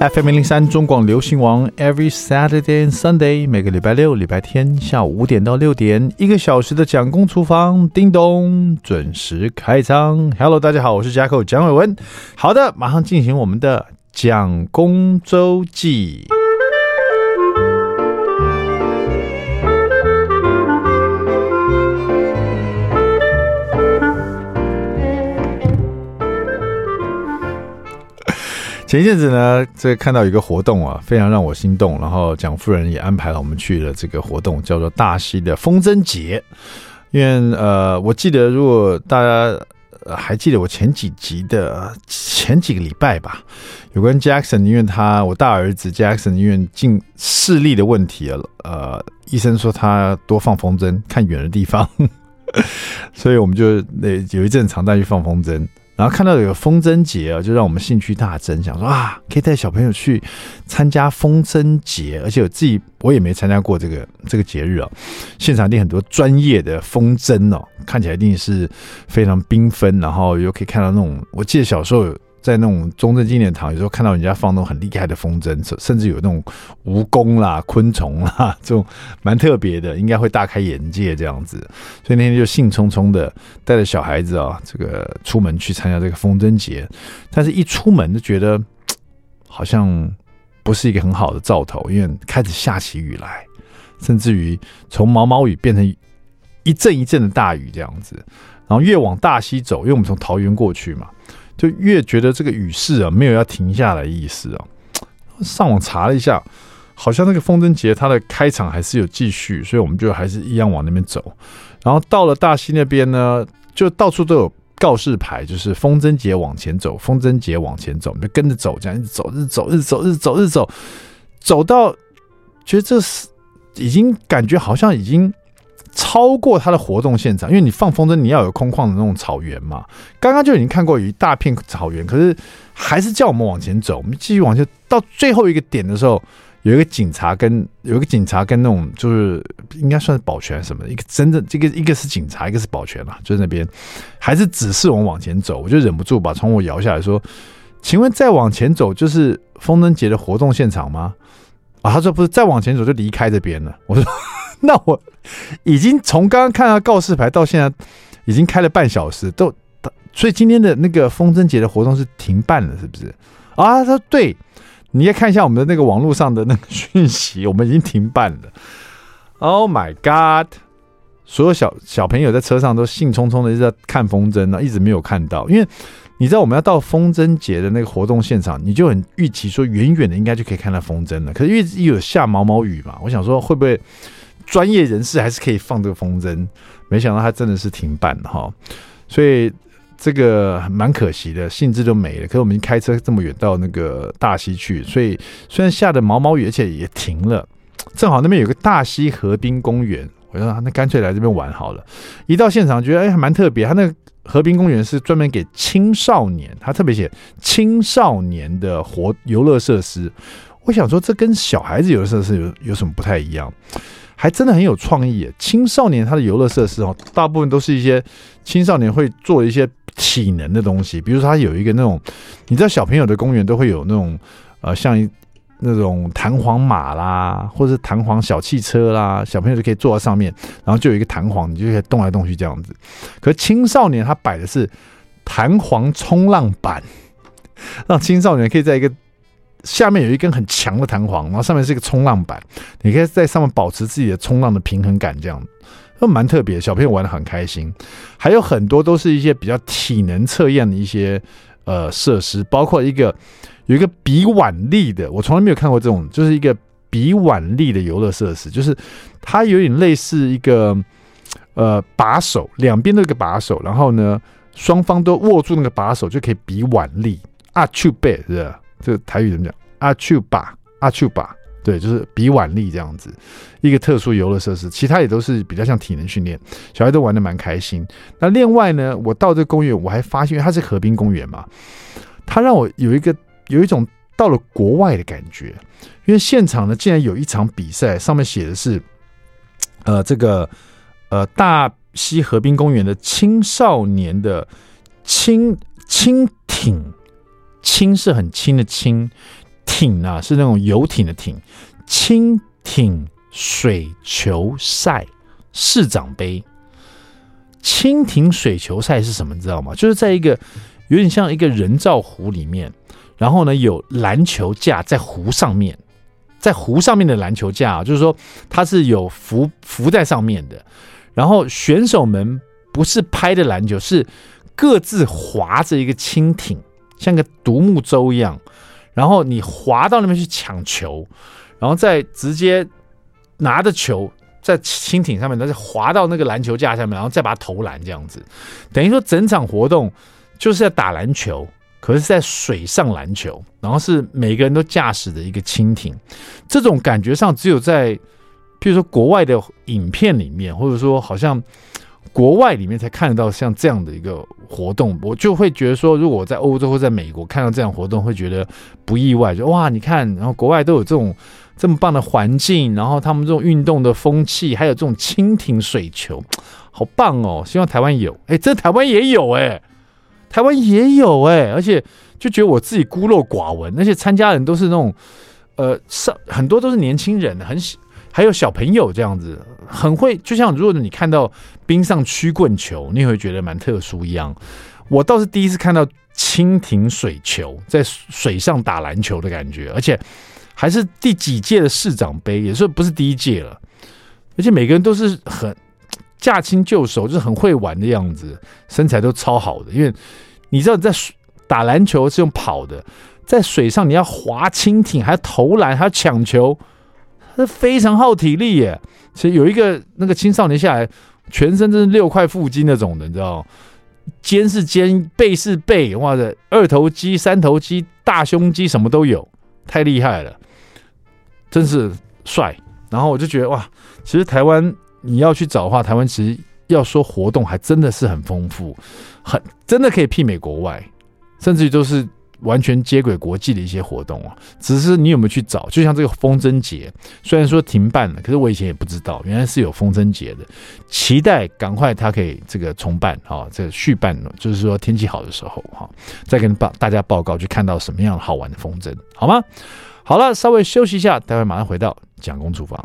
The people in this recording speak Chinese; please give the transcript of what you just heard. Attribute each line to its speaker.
Speaker 1: FM 零零三中广流行王，Every Saturday and Sunday，每个礼拜六、礼拜天下午五点到六点，一个小时的蒋公厨房，叮咚，准时开张。Hello，大家好，我是 Jacko 蒋伟文。好的，马上进行我们的蒋公周记。前一阵子呢，这看到一个活动啊，非常让我心动。然后蒋夫人也安排了我们去了这个活动，叫做大溪的风筝节。因为呃，我记得如果大家还记得我前几集的前几个礼拜吧，有关 Jackson，因为他我大儿子 Jackson 因为近视力的问题啊，呃，医生说他多放风筝，看远的地方，所以我们就那有一阵常带去放风筝。然后看到有个风筝节啊，就让我们兴趣大增，想说啊，可以带小朋友去参加风筝节，而且我自己我也没参加过这个这个节日啊。现场一定很多专业的风筝哦，看起来一定是非常缤纷，然后又可以看到那种，我记得小时候。在那种中正纪念堂，有时候看到人家放那种很厉害的风筝，甚至有那种蜈蚣啦、昆虫啦，这种蛮特别的，应该会大开眼界这样子。所以那天就兴冲冲的带着小孩子啊，这个出门去参加这个风筝节。但是一出门就觉得好像不是一个很好的兆头，因为开始下起雨来，甚至于从毛毛雨变成一阵一阵的大雨这样子。然后越往大溪走，因为我们从桃园过去嘛。就越觉得这个雨势啊，没有要停下来的意思啊。上网查了一下，好像那个风筝节它的开场还是有继续，所以我们就还是一样往那边走。然后到了大溪那边呢，就到处都有告示牌，就是风筝节往前走，风筝节往前走，我们就跟着走，这样一直走，一直走，一直走，一直走，一直走，走到觉得这是已经感觉好像已经。超过他的活动现场，因为你放风筝，你要有空旷的那种草原嘛。刚刚就已经看过有一大片草原，可是还是叫我们往前走。我们继续往前，到最后一个点的时候，有一个警察跟有一个警察跟那种就是应该算是保全什么的，一个真正这个一个是警察，一个是保全嘛，就是那边还是指示我们往前走。我就忍不住把窗户摇下来说：“请问再往前走就是风筝节的活动现场吗？”啊，他说不是，再往前走就离开这边了。我说。那我已经从刚刚看到告示牌到现在，已经开了半小时，都，所以今天的那个风筝节的活动是停办了，是不是？啊，他说对，你要看一下我们的那个网络上的那个讯息，我们已经停办了。Oh my god！所有小小朋友在车上都兴冲冲的一直在看风筝呢，一直没有看到，因为你知道我们要到风筝节的那个活动现场，你就很预期说远远的应该就可以看到风筝了，可是因为有下毛毛雨嘛，我想说会不会？专业人士还是可以放这个风筝，没想到他真的是停办哈，所以这个蛮可惜的，兴致都没了。可是我们开车这么远到那个大溪去，所以虽然下的毛毛雨，而且也停了，正好那边有个大溪河滨公园，我说那干脆来这边玩好了。一到现场觉得哎还蛮特别，他那个河滨公园是专门给青少年，他特别写青少年的活游乐设施。我想说这跟小孩子游乐设施有有什么不太一样？还真的很有创意，青少年他的游乐设施哦，大部分都是一些青少年会做一些体能的东西，比如说他有一个那种，你知道小朋友的公园都会有那种呃，像那种弹簧马啦，或者是弹簧小汽车啦，小朋友就可以坐在上面，然后就有一个弹簧，你就可以动来动去这样子。可青少年他摆的是弹簧冲浪板，让青少年可以在一个。下面有一根很强的弹簧，然后上面是一个冲浪板，你可以在上面保持自己的冲浪的平衡感，这样都蛮特别。小朋友玩的很开心，还有很多都是一些比较体能测验的一些呃设施，包括一个有一个比腕力的，我从来没有看过这种，就是一个比腕力的游乐设施，就是它有点类似一个呃把手，两边都有个把手，然后呢双方都握住那个把手就可以比腕力啊，去背是吧？这个台语怎么讲？阿丘巴，阿丘巴，对，就是比腕力这样子，一个特殊游乐设施，其他也都是比较像体能训练，小孩都玩的蛮开心。那另外呢，我到这个公园，我还发现，因为它是河滨公园嘛，它让我有一个有一种到了国外的感觉，因为现场呢，竟然有一场比赛，上面写的是，呃，这个呃大溪河滨公园的青少年的轻轻艇。轻是很轻的轻，艇啊，是那种游艇的艇，轻艇水球赛市长杯。蜻蜓水球赛是什么？你知道吗？就是在一个有点像一个人造湖里面，然后呢有篮球架在湖上面，在湖上面的篮球架，啊就是说它是有浮浮在上面的，然后选手们不是拍的篮球，是各自划着一个蜻蜓，像个独木舟一样，然后你划到那边去抢球，然后再直接拿着球。在轻艇上面，然后滑到那个篮球架上面，然后再把它投篮，这样子，等于说整场活动就是在打篮球，可是在水上篮球，然后是每个人都驾驶的一个轻艇，这种感觉上只有在，譬如说国外的影片里面，或者说好像国外里面才看得到像这样的一个活动，我就会觉得说，如果我在欧洲或在美国看到这样活动，会觉得不意外，就哇，你看，然后国外都有这种。这么棒的环境，然后他们这种运动的风气，还有这种蜻蜓水球，好棒哦！希望台湾有，哎，这台湾也有哎，台湾也有哎，而且就觉得我自己孤陋寡闻，而且参加人都是那种，呃，上很多都是年轻人，很喜还有小朋友这样子，很会，就像如果你看到冰上曲棍球，你会觉得蛮特殊一样。我倒是第一次看到蜻蜓水球在水上打篮球的感觉，而且。还是第几届的市长杯，也是不是第一届了，而且每个人都是很驾轻就熟，就是很会玩的样子，身材都超好的。因为你知道，在打篮球是用跑的，在水上你要划蜻蜓，还要投篮，还要抢球，这非常耗体力耶。其实有一个那个青少年下来，全身真是六块腹肌那种的，你知道，肩是肩，背是背，哇的二头肌、三头肌、大胸肌什么都有，太厉害了。真是帅，然后我就觉得哇，其实台湾你要去找的话，台湾其实要说活动还真的是很丰富，很真的可以媲美国外，甚至于都是完全接轨国际的一些活动啊。只是你有没有去找？就像这个风筝节，虽然说停办了，可是我以前也不知道，原来是有风筝节的。期待赶快它可以这个重办啊，这个续办，就是说天气好的时候哈，再跟报大家报告，去看到什么样好玩的风筝，好吗？好了，稍微休息一下，待会马上回到蒋公厨房。